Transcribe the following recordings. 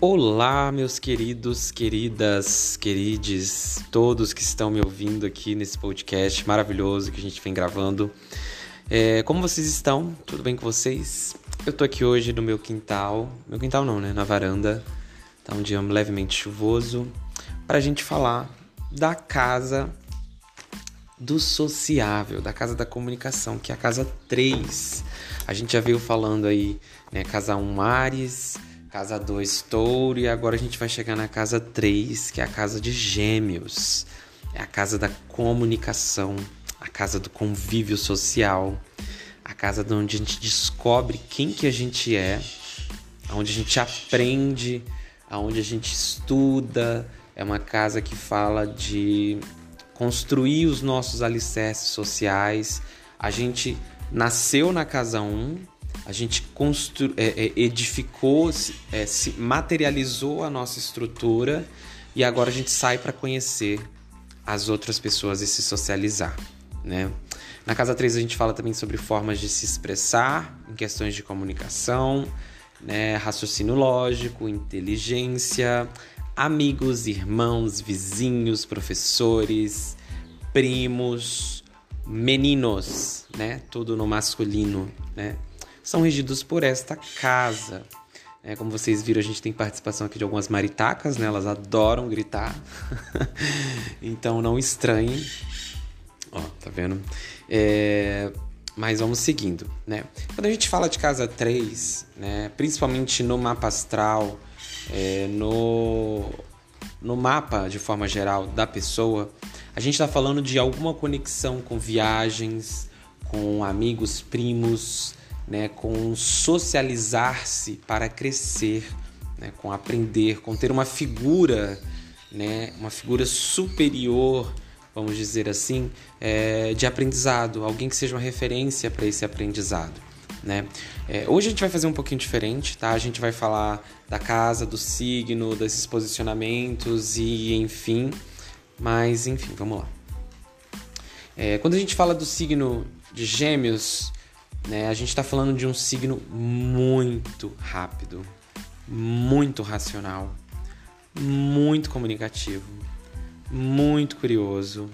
Olá, meus queridos, queridas, querides, todos que estão me ouvindo aqui nesse podcast maravilhoso que a gente vem gravando. É, como vocês estão? Tudo bem com vocês? Eu tô aqui hoje no meu quintal, meu quintal não, né? Na varanda. Tá um dia levemente chuvoso, para a gente falar da casa do sociável, da casa da comunicação, que é a casa 3. A gente já veio falando aí, né? Casa 1 Ares Casa 2, touro. E agora a gente vai chegar na casa 3, que é a casa de gêmeos. É a casa da comunicação, a casa do convívio social, a casa de onde a gente descobre quem que a gente é, onde a gente aprende, aonde a gente estuda. É uma casa que fala de construir os nossos alicerces sociais. A gente nasceu na casa 1, a gente constru é, é, edificou, é, se materializou a nossa estrutura e agora a gente sai para conhecer as outras pessoas e se socializar, né? Na casa 3 a gente fala também sobre formas de se expressar em questões de comunicação, né, raciocínio lógico, inteligência, amigos, irmãos, vizinhos, professores, primos, meninos, né? Tudo no masculino, né? São regidos por esta casa. É, como vocês viram, a gente tem participação aqui de algumas maritacas, né? Elas adoram gritar. então não estranhem. Ó, tá vendo? É, mas vamos seguindo, né? Quando a gente fala de casa 3, né? Principalmente no mapa astral, é, no, no mapa de forma geral da pessoa, a gente está falando de alguma conexão com viagens, com amigos, primos, né, com socializar-se para crescer, né, com aprender, com ter uma figura, né, uma figura superior, vamos dizer assim, é, de aprendizado, alguém que seja uma referência para esse aprendizado. Né? É, hoje a gente vai fazer um pouquinho diferente, tá? A gente vai falar da casa, do signo, desses posicionamentos e enfim. Mas enfim, vamos lá. É, quando a gente fala do signo de Gêmeos, né? A gente está falando de um signo muito rápido, muito racional, muito comunicativo, muito curioso,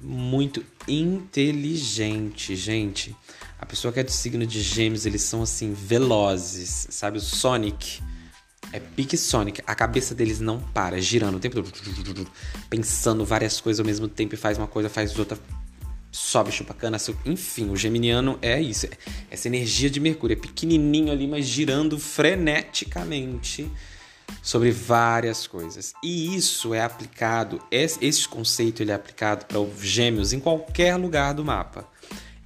muito inteligente, gente. A pessoa que é do signo de Gêmeos, eles são assim velozes, sabe? O Sonic é pique Sonic. A cabeça deles não para, girando o tempo todo, pensando várias coisas ao mesmo tempo e faz uma coisa, faz outra, sobe chupacana, enfim, o geminiano é isso, é essa energia de Mercúrio, é pequenininho ali, mas girando freneticamente sobre várias coisas. E isso é aplicado, esse conceito ele é aplicado para os gêmeos em qualquer lugar do mapa.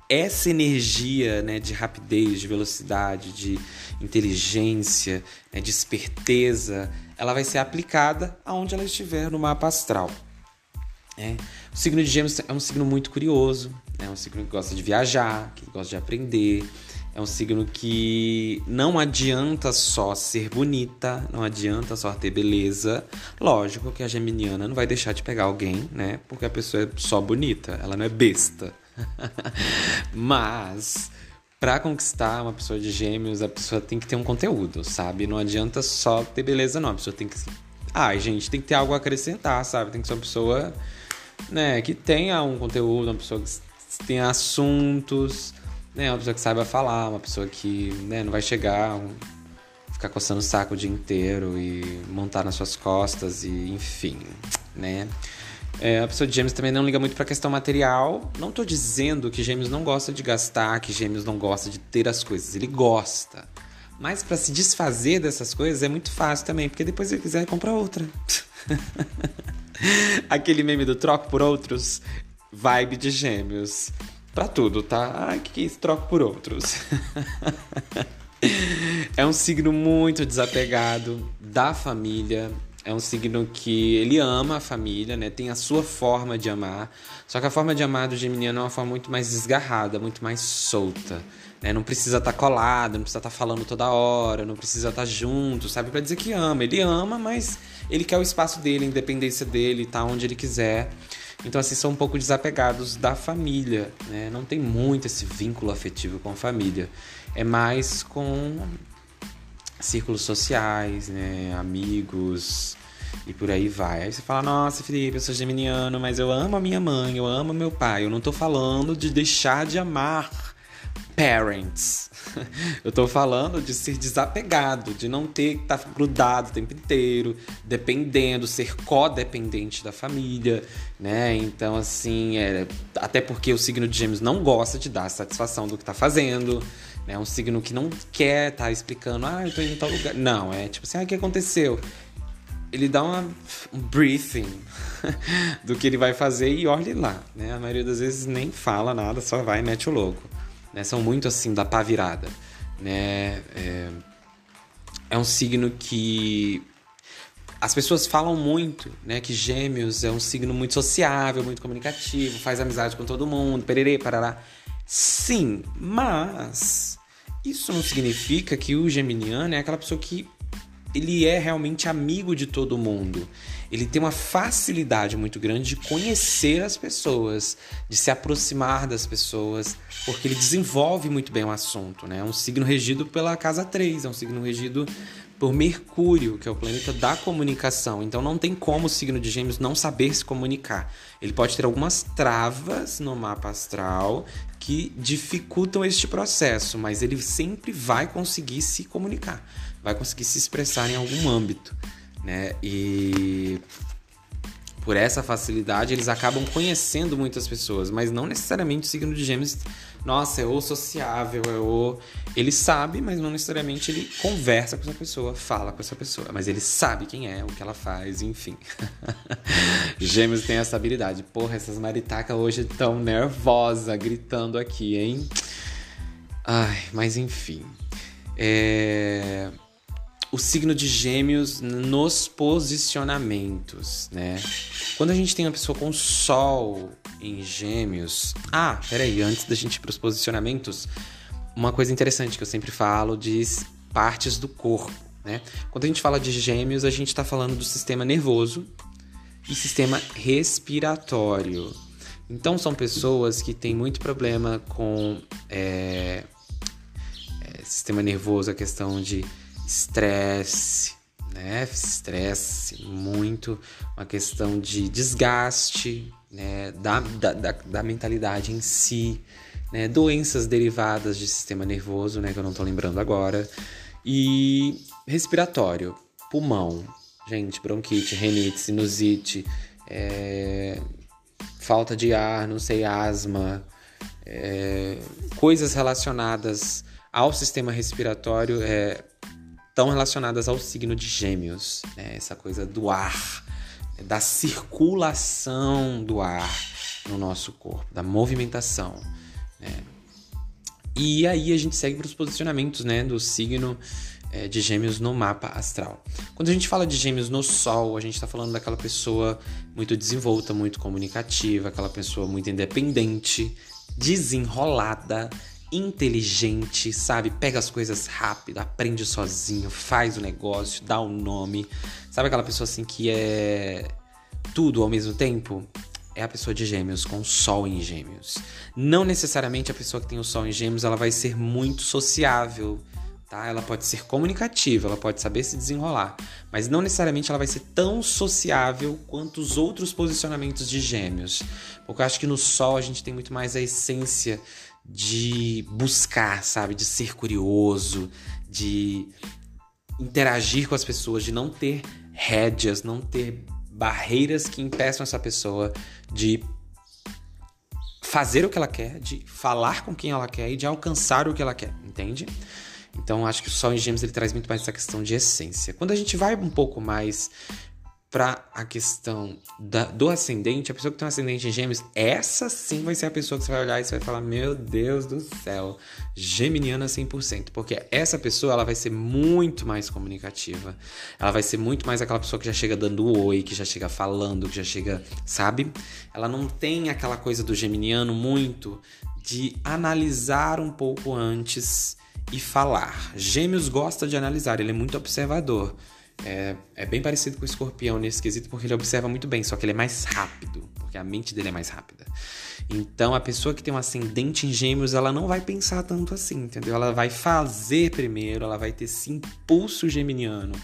Essa energia né, de rapidez, de velocidade, de inteligência, né, de esperteza, ela vai ser aplicada aonde ela estiver no mapa astral. É. O signo de Gêmeos é um signo muito curioso, é um signo que gosta de viajar, que gosta de aprender, é um signo que não adianta só ser bonita, não adianta só ter beleza. Lógico que a geminiana não vai deixar de pegar alguém, né? Porque a pessoa é só bonita, ela não é besta. Mas para conquistar uma pessoa de gêmeos, a pessoa tem que ter um conteúdo, sabe? Não adianta só ter beleza, não. A pessoa tem que. Ai, gente, tem que ter algo a acrescentar, sabe? Tem que ser uma pessoa né, que tenha um conteúdo, uma pessoa que tenha assuntos, né, uma pessoa que saiba falar, uma pessoa que né, não vai chegar, um, ficar coçando o saco o dia inteiro e montar nas suas costas e enfim, né. É, a pessoa de gêmeos também não liga muito para a questão material. Não estou dizendo que gêmeos não gosta de gastar, que gêmeos não gosta de ter as coisas. Ele gosta. Mas para se desfazer dessas coisas é muito fácil também, porque depois ele quiser comprar outra. Aquele meme do troco por outros, vibe de gêmeos. Pra tudo, tá? Ai, que que é isso? Troco por outros. é um signo muito desapegado da família. É um signo que ele ama a família, né? Tem a sua forma de amar. Só que a forma de amar do geminiano é uma forma muito mais desgarrada, muito mais solta. Né? Não precisa estar tá colado, não precisa estar tá falando toda hora, não precisa estar tá junto, sabe? Para dizer que ama. Ele ama, mas ele quer o espaço dele, a independência dele, tá onde ele quiser. Então, assim, são um pouco desapegados da família, né? Não tem muito esse vínculo afetivo com a família. É mais com círculos sociais, né? Amigos e por aí vai. Aí você fala, nossa, Felipe, eu sou geminiano, mas eu amo a minha mãe, eu amo meu pai. Eu não tô falando de deixar de amar parents. Eu tô falando de ser desapegado, de não ter que estar tá grudado o tempo inteiro, dependendo, ser codependente da família, né? Então, assim, é, até porque o signo de Gêmeos não gosta de dar satisfação do que tá fazendo? É um signo que não quer estar tá explicando, ah, eu tô indo em tal lugar. Não, é tipo assim, ah, o que aconteceu? Ele dá uma, um briefing do que ele vai fazer e olhe lá, né? A maioria das vezes nem fala nada, só vai e mete o louco né? São muito assim da pá virada, né? É, é um signo que as pessoas falam muito, né, que Gêmeos é um signo muito sociável, muito comunicativo, faz amizade com todo mundo, pererê, parará. Sim, mas isso não significa que o geminiano é aquela pessoa que ele é realmente amigo de todo mundo. Ele tem uma facilidade muito grande de conhecer as pessoas, de se aproximar das pessoas, porque ele desenvolve muito bem o assunto, né? É um signo regido pela casa 3, é um signo regido por Mercúrio, que é o planeta da comunicação. Então não tem como o signo de Gêmeos não saber se comunicar. Ele pode ter algumas travas no mapa astral que dificultam este processo, mas ele sempre vai conseguir se comunicar vai conseguir se expressar em algum âmbito, né? E por essa facilidade eles acabam conhecendo muitas pessoas, mas não necessariamente o signo de Gêmeos, nossa, é o sociável, é o ele sabe, mas não necessariamente ele conversa com essa pessoa, fala com essa pessoa, mas ele sabe quem é, o que ela faz, enfim. Gêmeos tem essa habilidade. Porra, essas maritacas hoje estão nervosa gritando aqui, hein? Ai, mas enfim. É o signo de Gêmeos nos posicionamentos, né? Quando a gente tem uma pessoa com Sol em Gêmeos. Ah, peraí, antes da gente ir para os posicionamentos, uma coisa interessante que eu sempre falo de partes do corpo, né? Quando a gente fala de Gêmeos, a gente está falando do sistema nervoso e sistema respiratório. Então, são pessoas que têm muito problema com é, é, sistema nervoso, a questão de estresse, né? Estresse muito, uma questão de desgaste, né? Da, da, da, da mentalidade em si, né? Doenças derivadas de sistema nervoso, né? Que eu não tô lembrando agora. E respiratório, pulmão, gente, bronquite, renite, sinusite, é... falta de ar, não sei, asma, é... coisas relacionadas ao sistema respiratório, é, estão relacionadas ao signo de Gêmeos, né? essa coisa do ar, da circulação do ar no nosso corpo, da movimentação. Né? E aí a gente segue para os posicionamentos né, do signo é, de Gêmeos no mapa astral. Quando a gente fala de Gêmeos no Sol, a gente está falando daquela pessoa muito desenvolta, muito comunicativa, aquela pessoa muito independente, desenrolada, inteligente, sabe? Pega as coisas rápido, aprende sozinho, faz o negócio, dá o um nome. Sabe aquela pessoa assim que é tudo ao mesmo tempo? É a pessoa de Gêmeos com Sol em Gêmeos. Não necessariamente a pessoa que tem o Sol em Gêmeos ela vai ser muito sociável, tá? Ela pode ser comunicativa, ela pode saber se desenrolar, mas não necessariamente ela vai ser tão sociável quanto os outros posicionamentos de Gêmeos. Porque eu acho que no Sol a gente tem muito mais a essência de buscar, sabe? De ser curioso, de interagir com as pessoas, de não ter rédeas, não ter barreiras que impeçam essa pessoa de fazer o que ela quer, de falar com quem ela quer e de alcançar o que ela quer, entende? Então acho que o Sol em Gêmeos ele traz muito mais essa questão de essência. Quando a gente vai um pouco mais para a questão da, do ascendente, a pessoa que tem um ascendente em gêmeos, essa sim vai ser a pessoa que você vai olhar e você vai falar: Meu Deus do céu, geminiana 100%. Porque essa pessoa ela vai ser muito mais comunicativa. Ela vai ser muito mais aquela pessoa que já chega dando oi, que já chega falando, que já chega, sabe? Ela não tem aquela coisa do geminiano muito de analisar um pouco antes e falar. Gêmeos gosta de analisar, ele é muito observador. É, é bem parecido com o escorpião nesse quesito, porque ele observa muito bem, só que ele é mais rápido, porque a mente dele é mais rápida. Então, a pessoa que tem um ascendente em gêmeos, ela não vai pensar tanto assim, entendeu? Ela vai fazer primeiro, ela vai ter esse impulso geminiano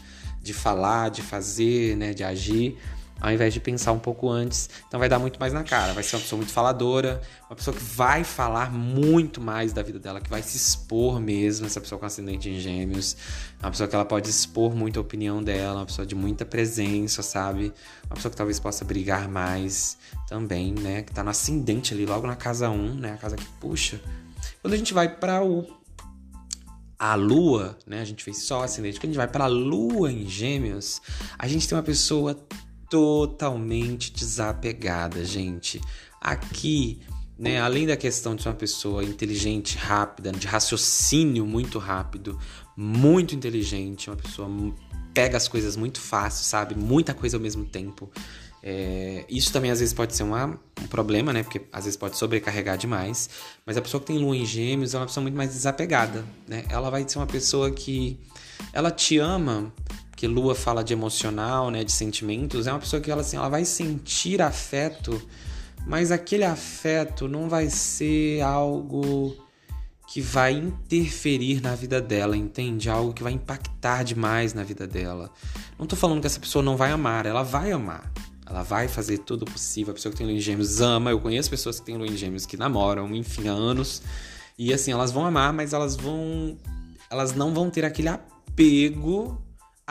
de falar, de fazer, né, de agir ao invés de pensar um pouco antes. Então vai dar muito mais na cara. Vai ser uma pessoa muito faladora, uma pessoa que vai falar muito mais da vida dela, que vai se expor mesmo, essa pessoa com ascendente em gêmeos. Uma pessoa que ela pode expor muito a opinião dela, uma pessoa de muita presença, sabe? Uma pessoa que talvez possa brigar mais também, né? Que tá no ascendente ali, logo na casa 1, né? A casa que puxa. Quando a gente vai para o a lua, né? A gente fez só ascendente. Quando a gente vai para a lua em Gêmeos, a gente tem uma pessoa totalmente desapegada, gente. Aqui, né, além da questão de ser uma pessoa inteligente, rápida, de raciocínio muito rápido, muito inteligente, uma pessoa pega as coisas muito fácil, sabe? Muita coisa ao mesmo tempo. É, isso também às vezes pode ser uma, um problema, né? Porque às vezes pode sobrecarregar demais. Mas a pessoa que tem lua em gêmeos é uma pessoa muito mais desapegada, né? Ela vai ser uma pessoa que ela te ama que Lua fala de emocional, né, de sentimentos, é uma pessoa que ela assim, ela vai sentir afeto, mas aquele afeto não vai ser algo que vai interferir na vida dela, entende? Algo que vai impactar demais na vida dela. Não tô falando que essa pessoa não vai amar, ela vai amar. Ela vai fazer tudo possível. A pessoa que tem lua em gêmeos ama. Eu conheço pessoas que têm lua em gêmeos que namoram, enfim, há anos. E assim, elas vão amar, mas elas vão. Elas não vão ter aquele apego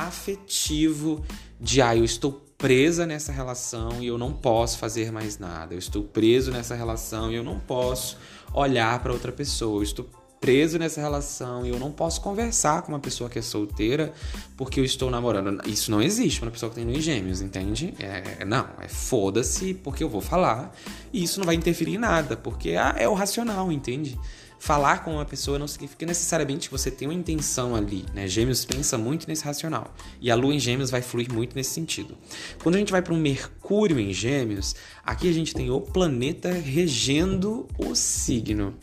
afetivo de ah, eu estou presa nessa relação e eu não posso fazer mais nada. Eu estou preso nessa relação e eu não posso olhar para outra pessoa. Eu estou preso nessa relação e eu não posso conversar com uma pessoa que é solteira porque eu estou namorando. Isso não existe para uma pessoa que tem no gêmeos, entende? É, não, é foda-se porque eu vou falar e isso não vai interferir em nada, porque ah, é o racional, entende? Falar com uma pessoa não significa necessariamente que você tem uma intenção ali, né? Gêmeos pensa muito nesse racional. E a lua em Gêmeos vai fluir muito nesse sentido. Quando a gente vai para um Mercúrio em Gêmeos, aqui a gente tem o planeta regendo o signo.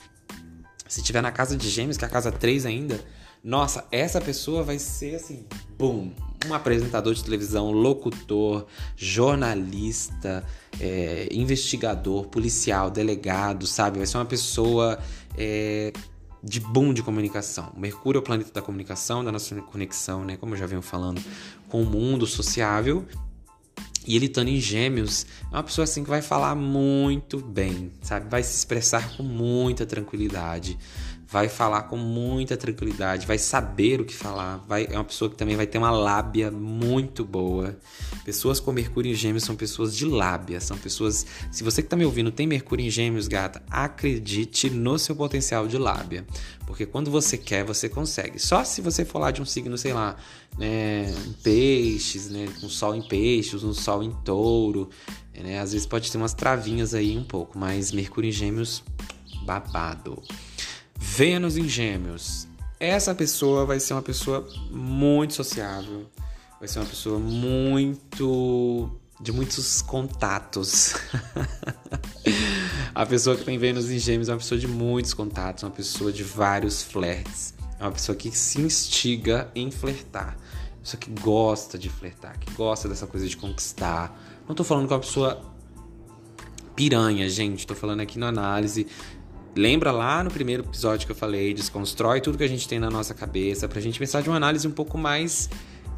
Se tiver na casa de Gêmeos, que é a casa 3 ainda, nossa, essa pessoa vai ser assim, boom, um apresentador de televisão, locutor, jornalista, é, investigador, policial, delegado, sabe? Vai ser uma pessoa é, de boom de comunicação. Mercúrio é o planeta da comunicação, da nossa conexão, né? Como eu já venho falando, com o mundo sociável. E ele estando em gêmeos, é uma pessoa assim que vai falar muito bem, sabe? Vai se expressar com muita tranquilidade vai falar com muita tranquilidade, vai saber o que falar, vai, é uma pessoa que também vai ter uma lábia muito boa. Pessoas com Mercúrio em Gêmeos são pessoas de lábia, são pessoas. Se você que está me ouvindo tem Mercúrio em Gêmeos, gata, acredite no seu potencial de lábia, porque quando você quer, você consegue. Só se você for lá de um signo, sei lá, né, peixes, né, um sol em peixes, um sol em touro, né, às vezes pode ter umas travinhas aí um pouco, mas Mercúrio em Gêmeos, babado. Vênus em Gêmeos. Essa pessoa vai ser uma pessoa muito sociável, vai ser uma pessoa muito de muitos contatos. a pessoa que tem Vênus em Gêmeos é uma pessoa de muitos contatos, uma pessoa de vários flertes. É uma pessoa que se instiga em flertar. Uma pessoa que gosta de flertar, que gosta dessa coisa de conquistar. Não tô falando com uma pessoa piranha, gente. Tô falando aqui na análise Lembra lá no primeiro episódio que eu falei, desconstrói tudo que a gente tem na nossa cabeça para a gente pensar de uma análise um pouco mais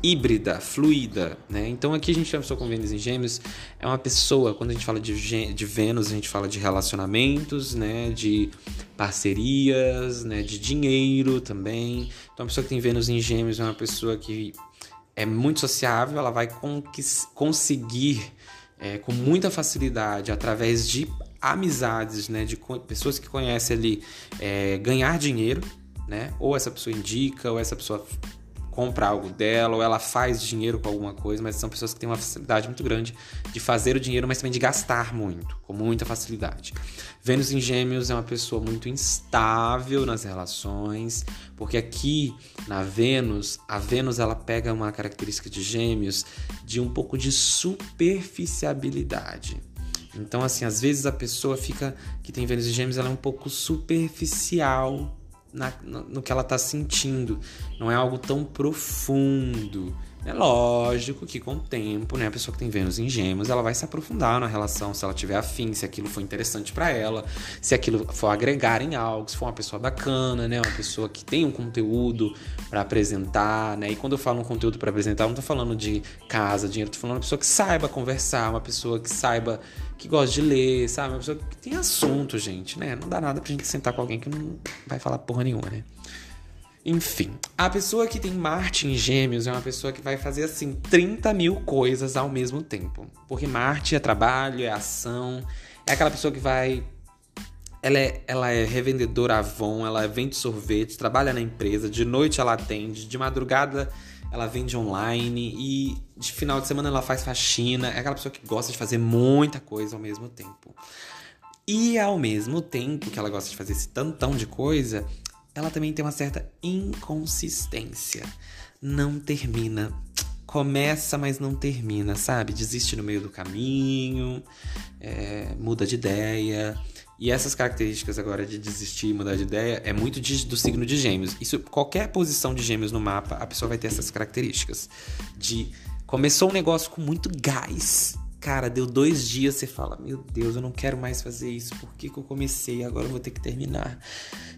híbrida, fluida, né? Então aqui a gente pessoa com Vênus em Gêmeos, é uma pessoa, quando a gente fala de, de Vênus, a gente fala de relacionamentos, né? De parcerias, né? De dinheiro também. Então a pessoa que tem Vênus em Gêmeos é uma pessoa que é muito sociável, ela vai conseguir é, com muita facilidade através de amizades, né, de pessoas que conhecem ali, é, ganhar dinheiro, né? Ou essa pessoa indica, ou essa pessoa compra algo dela, ou ela faz dinheiro com alguma coisa, mas são pessoas que têm uma facilidade muito grande de fazer o dinheiro, mas também de gastar muito, com muita facilidade. Vênus em Gêmeos é uma pessoa muito instável nas relações, porque aqui na Vênus, a Vênus ela pega uma característica de Gêmeos de um pouco de superficialidade. Então, assim, às vezes a pessoa fica que tem Vênus e Gêmeos, ela é um pouco superficial na, no, no, que ela está sentindo. Não é algo tão profundo, É lógico que com o tempo, né, a pessoa que tem Vênus em Gêmeos, ela vai se aprofundar na relação, se ela tiver afim, se aquilo for interessante para ela, se aquilo for agregar em algo, se for uma pessoa bacana, né, uma pessoa que tem um conteúdo para apresentar, né? E quando eu falo um conteúdo para apresentar, eu não tô falando de casa, dinheiro, tô falando uma pessoa que saiba conversar, uma pessoa que saiba que gosta de ler, sabe? Uma pessoa que tem assunto, gente, né? Não dá nada pra gente sentar com alguém que não vai falar porra nenhuma, né? Enfim, a pessoa que tem Marte em Gêmeos é uma pessoa que vai fazer assim 30 mil coisas ao mesmo tempo. Porque Marte é trabalho, é ação, é aquela pessoa que vai. Ela é, ela é revendedora Avon, ela vende sorvete, trabalha na empresa, de noite ela atende, de madrugada ela vende online e de final de semana ela faz faxina. É aquela pessoa que gosta de fazer muita coisa ao mesmo tempo. E ao mesmo tempo que ela gosta de fazer esse tantão de coisa, ela também tem uma certa inconsistência. Não termina. Começa, mas não termina, sabe? Desiste no meio do caminho, é, muda de ideia. E essas características agora de desistir e mudar de ideia é muito de, do signo de gêmeos. Isso, qualquer posição de gêmeos no mapa, a pessoa vai ter essas características. De começou um negócio com muito gás. Cara, deu dois dias, você fala, meu Deus, eu não quero mais fazer isso. Por que, que eu comecei? Agora eu vou ter que terminar.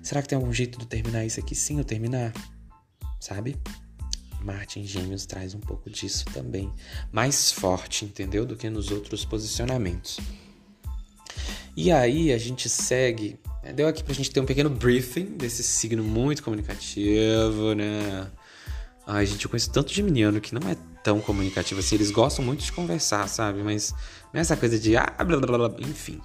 Será que tem algum jeito de terminar isso aqui? Sim, eu terminar. Sabe? Marte em Gêmeos traz um pouco disso também. Mais forte, entendeu? Do que nos outros posicionamentos. E aí a gente segue. Né? Deu aqui pra gente ter um pequeno briefing desse signo muito comunicativo, né? Ai, gente, eu conheço tanto geminiano que não é tão comunicativo assim. Eles gostam muito de conversar, sabe? Mas não é essa coisa de ah, blá blá blá, blá. enfim.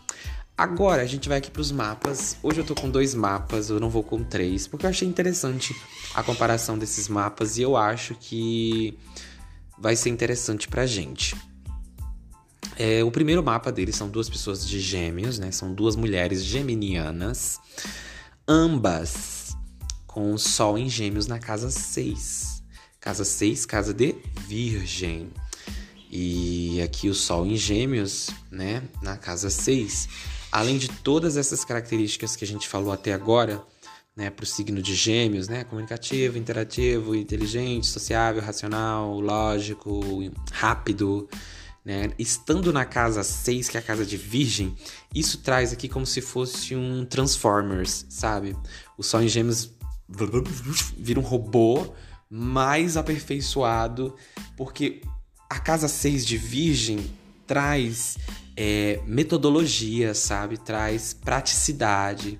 Agora a gente vai aqui para os mapas. Hoje eu tô com dois mapas, eu não vou com três, porque eu achei interessante a comparação desses mapas e eu acho que vai ser interessante pra gente. É, o primeiro mapa deles são duas pessoas de gêmeos, né? São duas mulheres geminianas, ambas com o Sol em gêmeos na casa 6. Casa 6, casa de Virgem. E aqui o Sol em gêmeos, né? Na casa 6. Além de todas essas características que a gente falou até agora, né, para o signo de Gêmeos, né, comunicativo, interativo, inteligente, sociável, racional, lógico, rápido, né? Estando na casa 6, que é a casa de Virgem, isso traz aqui como se fosse um Transformers, sabe? O Sol em Gêmeos vira um robô mais aperfeiçoado, porque a casa 6 de Virgem traz é, metodologia, sabe? Traz praticidade,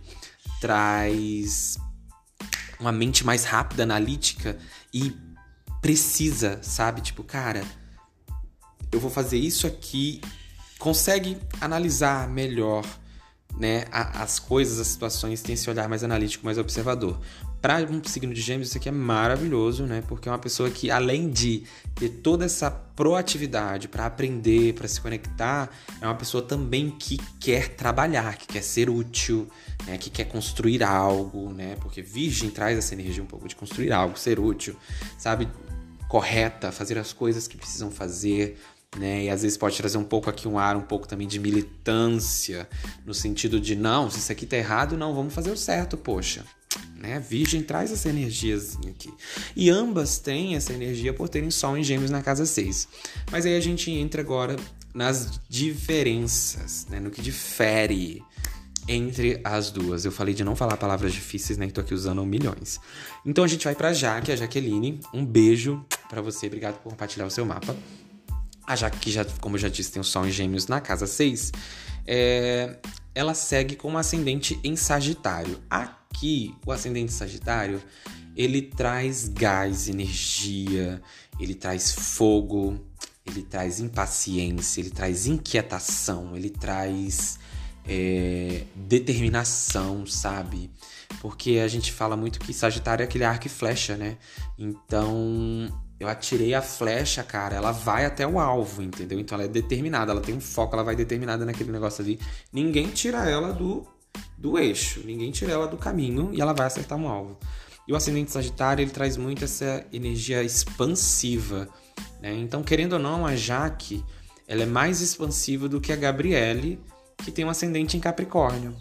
traz uma mente mais rápida, analítica e precisa, sabe? Tipo, cara eu vou fazer isso aqui. Consegue analisar melhor né, as coisas, as situações, tem esse olhar mais analítico, mais observador. Para um signo de gêmeos, isso aqui é maravilhoso, né? Porque é uma pessoa que, além de ter toda essa proatividade para aprender, para se conectar, é uma pessoa também que quer trabalhar, que quer ser útil, né? que quer construir algo, né? Porque Virgem traz essa energia um pouco de construir algo, ser útil, sabe? Correta, fazer as coisas que precisam fazer, né? E às vezes pode trazer um pouco aqui um ar, um pouco também de militância, no sentido de não, se isso aqui tá errado, não, vamos fazer o certo, poxa. Né? Virgem traz essa energia aqui. E ambas têm essa energia por terem Sol em Gêmeos na casa 6. Mas aí a gente entra agora nas diferenças, né? no que difere entre as duas. Eu falei de não falar palavras difíceis, né? Que tô aqui usando milhões. Então a gente vai pra Jaque, a Jaqueline. Um beijo para você, obrigado por compartilhar o seu mapa a ah, que já, como eu já disse, tem o Sol em Gêmeos na casa 6, é, ela segue com um ascendente em Sagitário. Aqui, o ascendente Sagitário, ele traz gás, energia, ele traz fogo, ele traz impaciência, ele traz inquietação, ele traz é, determinação, sabe? Porque a gente fala muito que Sagitário é aquele arco e flecha, né? Então eu atirei a flecha, cara, ela vai até o alvo, entendeu? Então ela é determinada, ela tem um foco, ela vai determinada naquele negócio ali. Ninguém tira ela do, do eixo, ninguém tira ela do caminho e ela vai acertar um alvo. E o ascendente Sagitário, ele traz muito essa energia expansiva, né? Então, querendo ou não, a Jaque, ela é mais expansiva do que a Gabriele, que tem um ascendente em Capricórnio.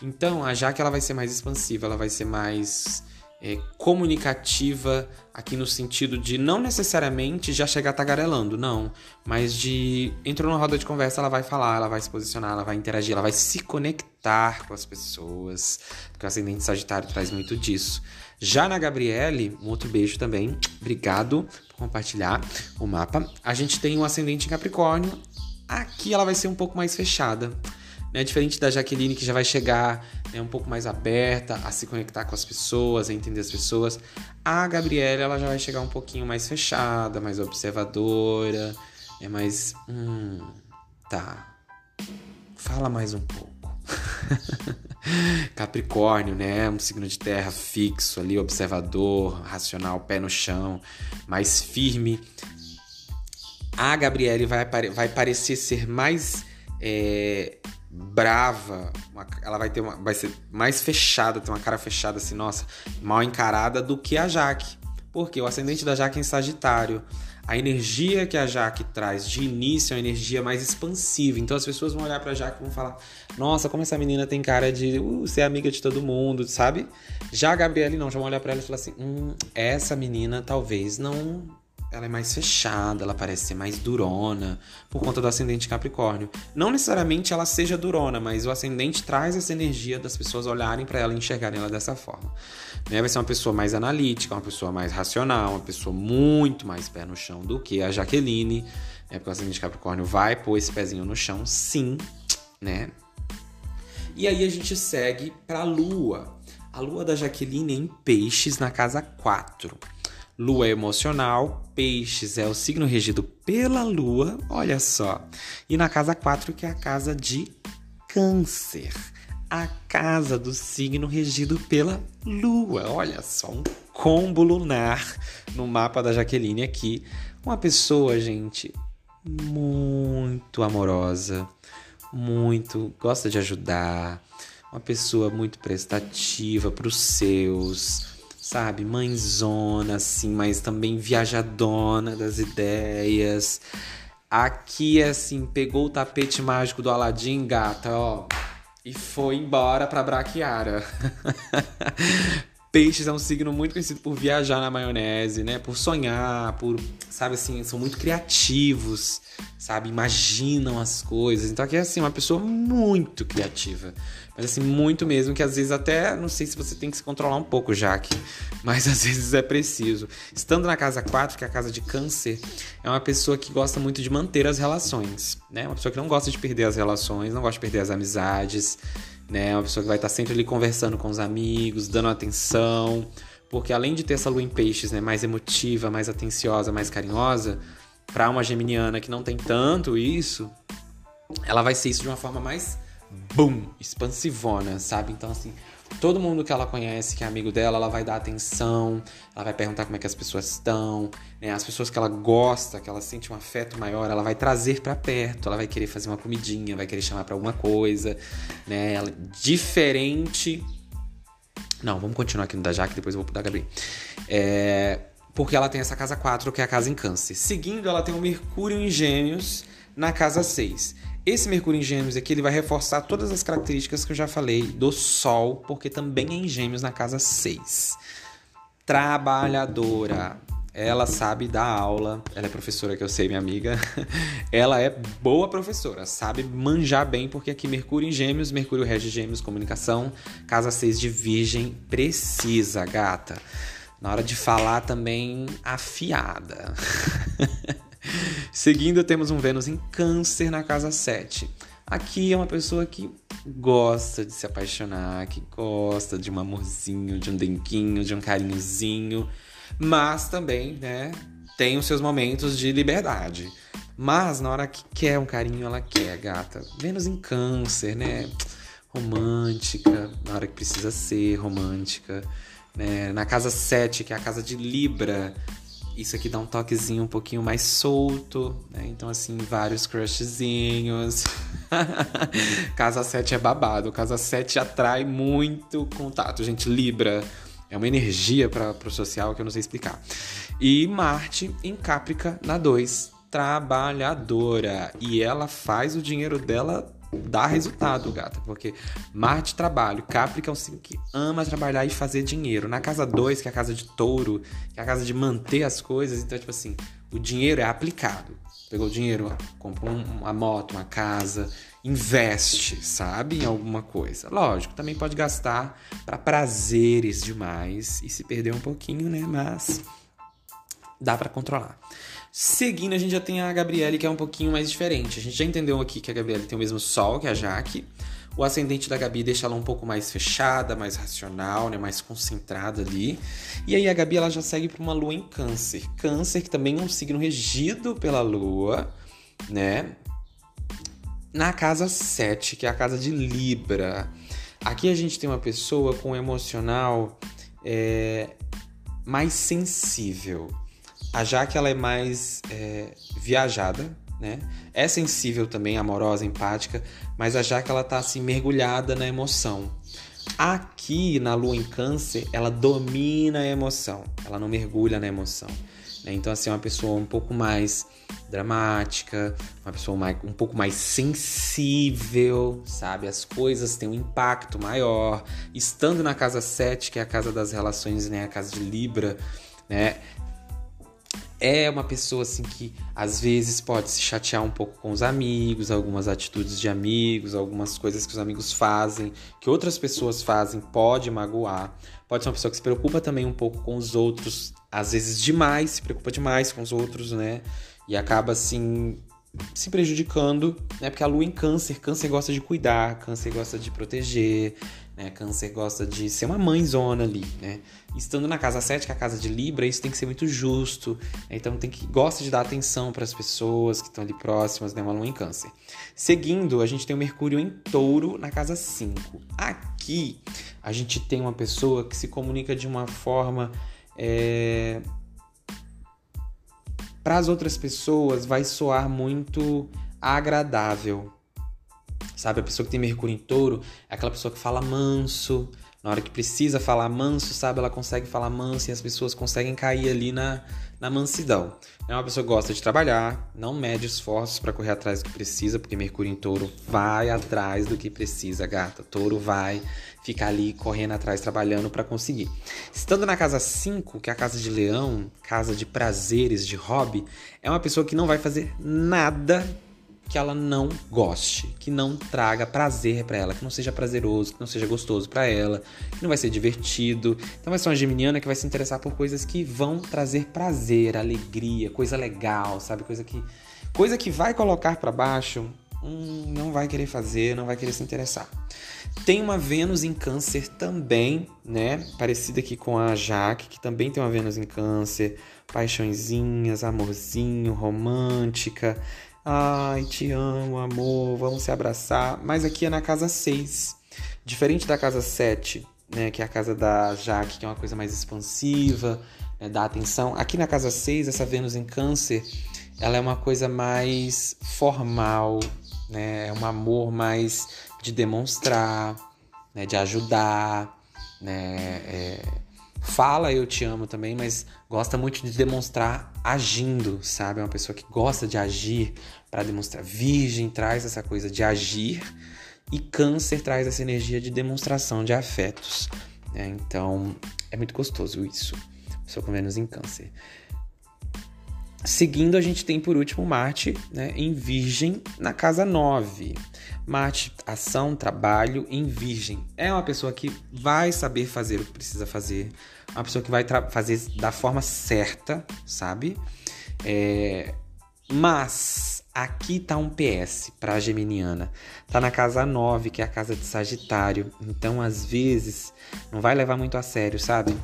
Então, a Jaque ela vai ser mais expansiva, ela vai ser mais é, comunicativa, aqui no sentido de não necessariamente já chegar tagarelando, não, mas de entrou numa roda de conversa, ela vai falar, ela vai se posicionar, ela vai interagir, ela vai se conectar com as pessoas, porque o ascendente Sagitário traz muito disso. Já na Gabriele, um outro beijo também, obrigado por compartilhar o mapa. A gente tem um ascendente em Capricórnio, aqui ela vai ser um pouco mais fechada. Né? Diferente da Jaqueline, que já vai chegar né, um pouco mais aberta a se conectar com as pessoas, a entender as pessoas. A Gabriela, ela já vai chegar um pouquinho mais fechada, mais observadora, é mais. Hum, tá. Fala mais um pouco. Capricórnio, né? Um signo de terra fixo ali, observador, racional, pé no chão, mais firme. A Gabriele vai, vai parecer ser mais é, brava, uma, ela vai ter uma, vai ser mais fechada, ter uma cara fechada assim, nossa, mal encarada do que a Jaque. Porque o ascendente da Jaque é em Sagitário. A energia que a Jaque traz de início é uma energia mais expansiva. Então as pessoas vão olhar pra Jaque e vão falar: Nossa, como essa menina tem cara de uh, ser amiga de todo mundo, sabe? Já a Gabriele não, já vão olhar pra ela e falar assim: Hum, essa menina talvez não ela é mais fechada, ela parece ser mais durona por conta do ascendente Capricórnio. Não necessariamente ela seja durona, mas o ascendente traz essa energia das pessoas olharem para ela e enxergarem ela dessa forma. Né? Vai ser uma pessoa mais analítica, uma pessoa mais racional, uma pessoa muito mais pé no chão do que a Jaqueline, né? porque o ascendente Capricórnio vai pôr esse pezinho no chão, sim, né? E aí a gente segue para a Lua. A Lua da Jaqueline é em Peixes na casa 4. Lua é emocional, Peixes é o signo regido pela Lua, olha só. E na casa 4, que é a casa de Câncer, a casa do signo regido pela Lua. Olha só, um combo lunar no mapa da Jaqueline aqui. Uma pessoa, gente, muito amorosa, muito gosta de ajudar, uma pessoa muito prestativa para os seus sabe? Mãezona, assim, mas também viajadona das ideias. Aqui, assim, pegou o tapete mágico do Aladdin, gata, ó, e foi embora pra Braquiara. Peixes é um signo muito conhecido por viajar na maionese, né? Por sonhar, por, sabe assim, são muito criativos, sabe? Imaginam as coisas. Então aqui é assim, uma pessoa muito criativa. Mas assim, muito mesmo, que às vezes até, não sei se você tem que se controlar um pouco, Jaque, mas às vezes é preciso. Estando na casa 4, que é a casa de câncer, é uma pessoa que gosta muito de manter as relações, né? Uma pessoa que não gosta de perder as relações, não gosta de perder as amizades, né? Uma pessoa que vai estar sempre ali conversando com os amigos, dando atenção, porque além de ter essa lua em peixes, né, mais emotiva, mais atenciosa, mais carinhosa, para uma geminiana que não tem tanto isso, ela vai ser isso de uma forma mais boom, expansivona, sabe? Então assim, Todo mundo que ela conhece, que é amigo dela, ela vai dar atenção, ela vai perguntar como é que as pessoas estão, né? As pessoas que ela gosta, que ela sente um afeto maior, ela vai trazer para perto, ela vai querer fazer uma comidinha, vai querer chamar para alguma coisa, né? Ela, diferente. Não, vamos continuar aqui no da Jaque, depois eu vou pro da Gabi. É, porque ela tem essa casa 4, que é a casa em câncer. Seguindo, ela tem o Mercúrio em Gêmeos na casa 6. Esse Mercúrio em Gêmeos aqui ele vai reforçar todas as características que eu já falei do Sol, porque também é em Gêmeos na casa 6. Trabalhadora. Ela sabe dar aula, ela é professora que eu sei, minha amiga. ela é boa professora, sabe manjar bem, porque aqui Mercúrio em Gêmeos, Mercúrio rege Gêmeos, comunicação, casa 6 de Virgem, precisa, gata. Na hora de falar também afiada. Seguindo, temos um Vênus em Câncer na casa 7. Aqui é uma pessoa que gosta de se apaixonar, que gosta de um amorzinho, de um denguinho, de um carinhozinho, mas também, né, tem os seus momentos de liberdade. Mas na hora que quer um carinho, ela quer, gata. Vênus em Câncer, né? Romântica, na hora que precisa ser romântica. Né? Na casa 7, que é a casa de Libra, isso aqui dá um toquezinho um pouquinho mais solto, né? Então, assim, vários crushzinhos. casa 7 é babado. Casa 7 atrai muito contato. Gente, Libra é uma energia para o social que eu não sei explicar. E Marte em Caprica na 2, trabalhadora. E ela faz o dinheiro dela dá resultado, gata. Porque Marte trabalho, Capri é um signo que ama trabalhar e fazer dinheiro. Na casa 2, que é a casa de touro, que é a casa de manter as coisas, então, tipo assim, o dinheiro é aplicado. Pegou o dinheiro, compra uma moto, uma casa, investe, sabe, em alguma coisa. Lógico, também pode gastar para prazeres demais e se perder um pouquinho, né? Mas dá para controlar. Seguindo, a gente já tem a Gabriele, que é um pouquinho mais diferente. A gente já entendeu aqui que a Gabriele tem o mesmo sol que a Jaque. O ascendente da Gabi deixa ela um pouco mais fechada, mais racional, né, mais concentrada ali. E aí a Gabi ela já segue para uma lua em Câncer. Câncer que também é um signo regido pela lua, né? Na casa 7, que é a casa de Libra. Aqui a gente tem uma pessoa com um emocional é, mais sensível. A Jaque ela é mais é, viajada, né? É sensível também, amorosa, empática, mas a Jaque ela tá assim mergulhada na emoção. Aqui na lua em câncer, ela domina a emoção, ela não mergulha na emoção. Né? Então, assim, é uma pessoa um pouco mais dramática, uma pessoa mais, um pouco mais sensível, sabe? As coisas têm um impacto maior. Estando na casa 7, que é a casa das relações, né? A casa de Libra, né? É uma pessoa assim que às vezes pode se chatear um pouco com os amigos, algumas atitudes de amigos, algumas coisas que os amigos fazem, que outras pessoas fazem, pode magoar. Pode ser uma pessoa que se preocupa também um pouco com os outros, às vezes demais, se preocupa demais com os outros, né? E acaba assim se prejudicando, né? Porque a lua em câncer, câncer gosta de cuidar, câncer gosta de proteger, né? Câncer gosta de ser uma mãezona ali, né? Estando na casa 7, que é a casa de Libra, isso tem que ser muito justo. Né? Então tem que gosta de dar atenção para as pessoas que estão ali próximas, né? Uma lua em câncer. Seguindo, a gente tem o Mercúrio em Touro na casa 5. Aqui a gente tem uma pessoa que se comunica de uma forma é... para as outras pessoas vai soar muito agradável, Sabe, a pessoa que tem Mercúrio em touro é aquela pessoa que fala manso. Na hora que precisa falar manso, sabe, ela consegue falar manso e as pessoas conseguem cair ali na, na mansidão. É uma pessoa que gosta de trabalhar, não mede esforços para correr atrás do que precisa, porque Mercúrio em touro vai atrás do que precisa, gata. Touro vai ficar ali correndo atrás, trabalhando para conseguir. Estando na casa 5, que é a casa de leão, casa de prazeres, de hobby, é uma pessoa que não vai fazer nada que ela não goste, que não traga prazer para ela, que não seja prazeroso, que não seja gostoso para ela, que não vai ser divertido. Então vai ser uma geminiana que vai se interessar por coisas que vão trazer prazer, alegria, coisa legal, sabe? Coisa que coisa que vai colocar para baixo, hum, não vai querer fazer, não vai querer se interessar. Tem uma Vênus em Câncer também, né? Parecida aqui com a Jaque, que também tem uma Vênus em Câncer, paixõezinhas, amorzinho, romântica. Ai, te amo, amor, vamos se abraçar. Mas aqui é na casa 6. Diferente da casa 7, né, que é a casa da Jaque, que é uma coisa mais expansiva, né, dá atenção. Aqui na casa 6, essa Vênus em Câncer, ela é uma coisa mais formal, né? É um amor mais de demonstrar, né, de ajudar, né? É fala eu te amo também, mas gosta muito de demonstrar agindo, sabe? É uma pessoa que gosta de agir para demonstrar. Virgem traz essa coisa de agir e Câncer traz essa energia de demonstração de afetos. Né? Então é muito gostoso isso. Sou com Vênus em Câncer. Seguindo, a gente tem por último Marte né, em Virgem na casa 9. Marte, ação, trabalho em Virgem. É uma pessoa que vai saber fazer o que precisa fazer, uma pessoa que vai fazer da forma certa, sabe? É... Mas aqui tá um PS para a Geminiana. Tá na casa 9, que é a casa de Sagitário. Então, às vezes, não vai levar muito a sério, sabe?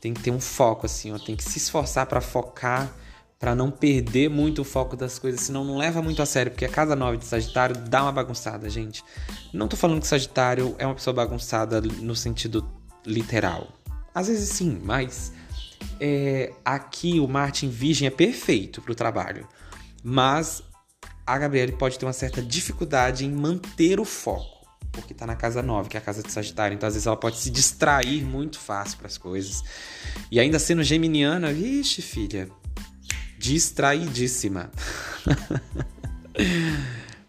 Tem que ter um foco assim, ó, tem que se esforçar para focar para não perder muito o foco das coisas, senão não leva muito a sério, porque a casa 9 de Sagitário dá uma bagunçada, gente. Não tô falando que Sagitário é uma pessoa bagunçada no sentido literal. Às vezes sim, mas é, aqui o Martin Virgem é perfeito para o trabalho. Mas a Gabriele pode ter uma certa dificuldade em manter o foco, porque está na casa 9, que é a casa de Sagitário. Então, às vezes, ela pode se distrair muito fácil para as coisas. E ainda sendo geminiana, vixe, filha, distraidíssima.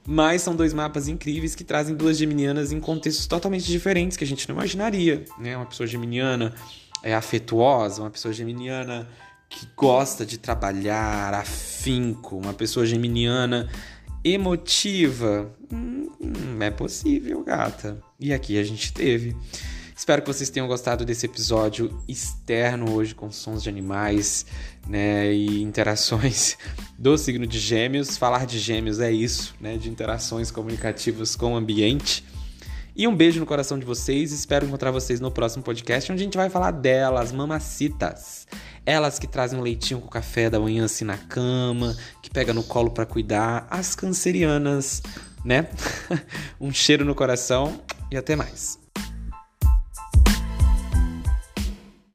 Mas são dois mapas incríveis que trazem duas geminianas em contextos totalmente diferentes que a gente não imaginaria. Né? Uma pessoa geminiana é afetuosa, uma pessoa geminiana que gosta de trabalhar, afinco, uma pessoa geminiana emotiva. Hum, é possível, gata. E aqui a gente teve. Espero que vocês tenham gostado desse episódio externo hoje com sons de animais, né, e interações do signo de Gêmeos. Falar de Gêmeos é isso, né, de interações comunicativas com o ambiente. E um beijo no coração de vocês. Espero encontrar vocês no próximo podcast, onde a gente vai falar delas, mamacitas. Elas que trazem um leitinho com café da manhã assim na cama, que pega no colo para cuidar, as cancerianas, né? um cheiro no coração e até mais.